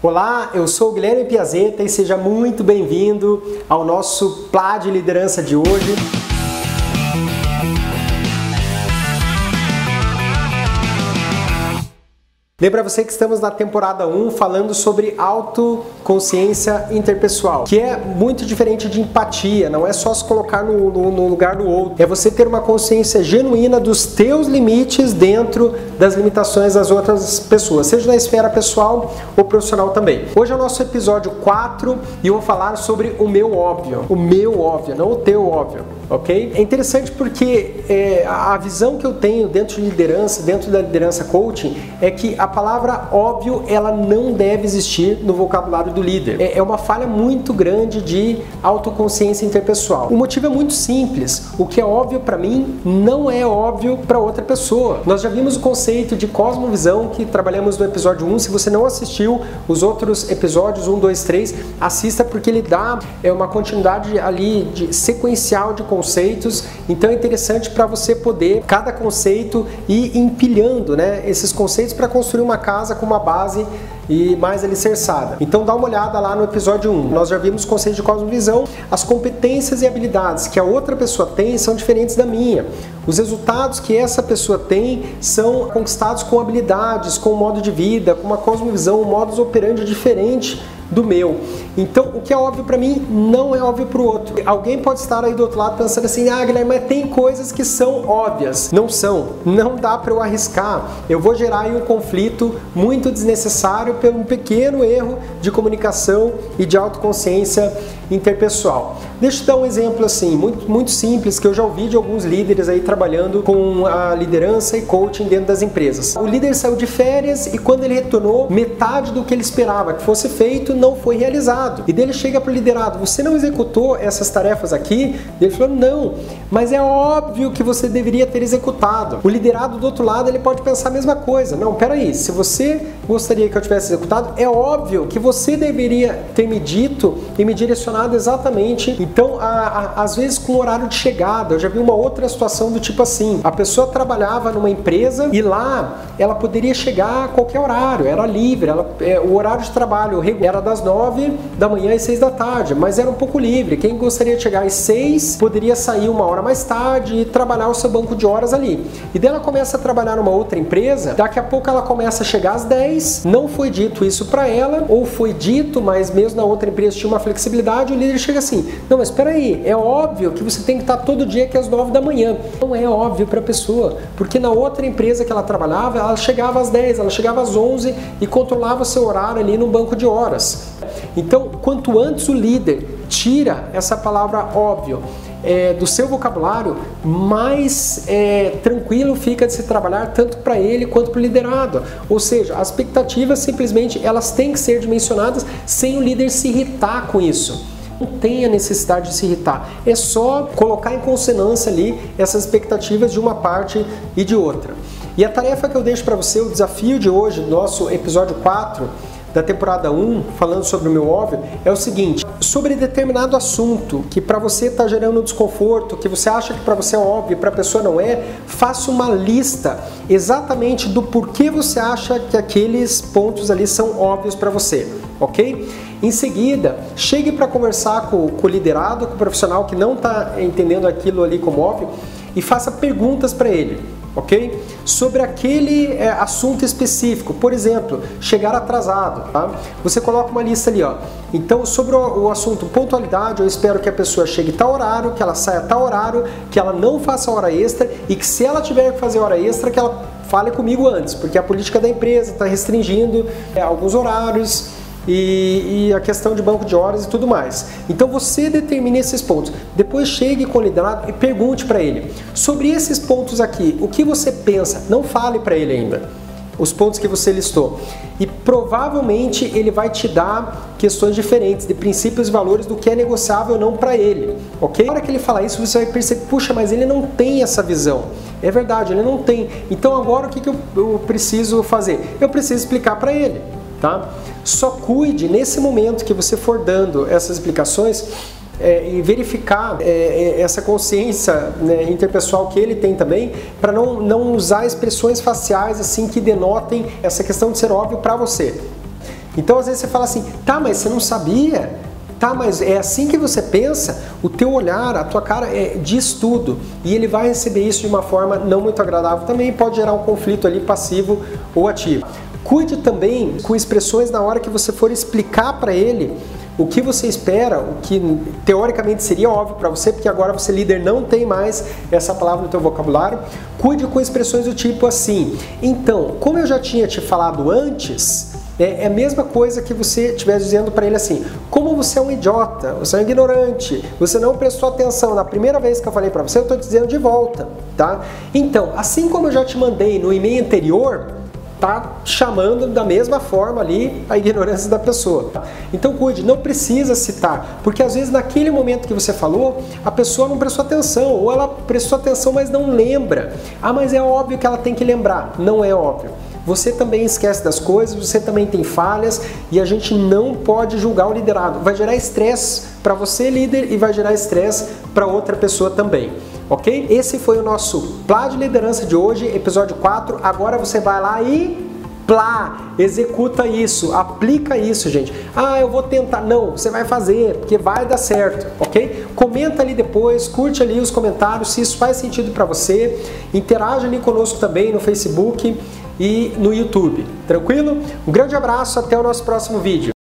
Olá, eu sou o Guilherme Piazeta e seja muito bem-vindo ao nosso Plá de Liderança de hoje. Lembra você que estamos na temporada 1 falando sobre autoconsciência interpessoal, que é muito diferente de empatia, não é só se colocar no, no, no, lugar do outro, é você ter uma consciência genuína dos teus limites dentro das limitações das outras pessoas, seja na esfera pessoal ou profissional também. Hoje é o nosso episódio 4 e eu vou falar sobre o meu óbvio, o meu óbvio, não o teu óbvio ok? É interessante porque é, a visão que eu tenho dentro de liderança, dentro da liderança coaching, é que a palavra óbvio ela não deve existir no vocabulário do líder. É, é uma falha muito grande de autoconsciência interpessoal. O motivo é muito simples. O que é óbvio para mim não é óbvio para outra pessoa. Nós já vimos o conceito de cosmovisão que trabalhamos no episódio 1. Se você não assistiu os outros episódios 1, 2, 3, assista porque ele dá é uma continuidade ali de sequencial de conceitos, então é interessante para você poder, cada conceito, ir empilhando né, esses conceitos para construir uma casa com uma base e mais alicerçada. Então dá uma olhada lá no episódio 1. Nós já vimos o conceito de cosmovisão. As competências e habilidades que a outra pessoa tem são diferentes da minha. Os resultados que essa pessoa tem são conquistados com habilidades, com modo de vida, com uma cosmovisão, um modus operandi diferente do meu. Então, o que é óbvio para mim não é óbvio para o outro. Alguém pode estar aí do outro lado pensando assim: "Ah, Guilherme, mas tem coisas que são óbvias". Não são. Não dá para eu arriscar. Eu vou gerar aí um conflito muito desnecessário pelo um pequeno erro de comunicação e de autoconsciência interpessoal. Deixa eu dar um exemplo assim, muito, muito simples, que eu já ouvi de alguns líderes aí trabalhando com a liderança e coaching dentro das empresas. O líder saiu de férias e quando ele retornou, metade do que ele esperava que fosse feito não foi realizado. E dele chega para o liderado: Você não executou essas tarefas aqui? Ele falou: Não, mas é óbvio que você deveria ter executado. O liderado do outro lado ele pode pensar a mesma coisa: Não, peraí, se você gostaria que eu tivesse executado, é óbvio que você deveria ter me dito e me direcionado exatamente. Então, a, a, às vezes com horário de chegada, eu já vi uma outra situação do tipo assim: a pessoa trabalhava numa empresa e lá ela poderia chegar a qualquer horário, era livre, ela, é, o horário de trabalho era das nove da manhã às seis da tarde, mas era um pouco livre. Quem gostaria de chegar às seis poderia sair uma hora mais tarde e trabalhar o seu banco de horas ali. E daí ela começa a trabalhar numa outra empresa, daqui a pouco ela começa a chegar às dez, não foi dito isso para ela, ou foi dito, mas mesmo na outra empresa tinha uma flexibilidade, o líder chega assim: não, mas espera aí, é óbvio que você tem que estar todo dia aqui às nove da manhã. Não é óbvio para a pessoa, porque na outra empresa que ela trabalhava, ela chegava às dez, ela chegava às onze e controlava seu horário ali no banco de horas. Então, quanto antes o líder tira essa palavra óbvio é, do seu vocabulário, mais é, tranquilo fica de se trabalhar tanto para ele quanto para o liderado. Ou seja, as expectativas simplesmente elas têm que ser dimensionadas sem o líder se irritar com isso não tem a necessidade de se irritar. É só colocar em consonância ali essas expectativas de uma parte e de outra. E a tarefa que eu deixo para você, o desafio de hoje, nosso episódio 4, da temporada 1, falando sobre o meu óbvio, é o seguinte: sobre determinado assunto que para você está gerando desconforto, que você acha que para você é óbvio, para a pessoa não é, faça uma lista exatamente do porquê você acha que aqueles pontos ali são óbvios para você, ok? Em seguida, chegue para conversar com, com o liderado, com o profissional que não está entendendo aquilo ali como óbvio e faça perguntas para ele ok? Sobre aquele é, assunto específico, por exemplo, chegar atrasado, tá? Você coloca uma lista ali, ó. Então, sobre o, o assunto pontualidade, eu espero que a pessoa chegue tal horário, que ela saia tal horário, que ela não faça hora extra e que se ela tiver que fazer hora extra, que ela fale comigo antes, porque a política da empresa está restringindo é, alguns horários e, e, a questão de banco de horas e tudo mais. Então você determine esses pontos. Depois chegue com o liderado e pergunte para ele sobre esses pontos aqui. O que você pensa? Não fale para ele ainda os pontos que você listou. E provavelmente ele vai te dar questões diferentes de princípios e valores do que é negociável ou não para ele, ok? Na hora que ele falar isso, você vai perceber, puxa, mas ele não tem essa visão. É verdade, ele não tem. Então agora o que, que eu, eu preciso fazer? Eu preciso explicar para ele tá? Só cuide nesse momento que você for dando essas explicações é, e verificar é, é essa consciência né, interpessoal que ele tem também, para não, não usar expressões faciais assim que denotem essa questão de ser óbvio para você. Então às vezes você fala assim, tá, mas você não sabia? Tá, mas é assim que você pensa? O teu olhar, a tua cara é, diz tudo. E ele vai receber isso de uma forma não muito agradável também, pode gerar um conflito ali passivo ou ativo. Cuide também com expressões na hora que você for explicar para ele o que você espera, o que teoricamente seria óbvio para você, porque agora você líder não tem mais essa palavra no teu vocabulário. Cuide com expressões do tipo assim. Então, como eu já tinha te falado antes, é, é a mesma coisa que você estivesse dizendo para ele assim: como você é um idiota, você é um ignorante, você não prestou atenção na primeira vez que eu falei para você, eu estou dizendo de volta, tá? Então, assim como eu já te mandei no e-mail anterior, tá chamando da mesma forma ali a ignorância da pessoa. Então cuide, não precisa citar, porque às vezes naquele momento que você falou, a pessoa não prestou atenção, ou ela prestou atenção, mas não lembra. Ah, mas é óbvio que ela tem que lembrar. Não é óbvio. Você também esquece das coisas, você também tem falhas e a gente não pode julgar o liderado. Vai gerar estresse para você, líder, e vai gerar estresse para outra pessoa também ok? Esse foi o nosso Plá de Liderança de hoje, episódio 4. Agora você vai lá e plá, executa isso, aplica isso, gente. Ah, eu vou tentar. Não, você vai fazer, porque vai dar certo, ok? Comenta ali depois, curte ali os comentários se isso faz sentido para você. Interaja ali conosco também no Facebook e no YouTube. Tranquilo? Um grande abraço, até o nosso próximo vídeo.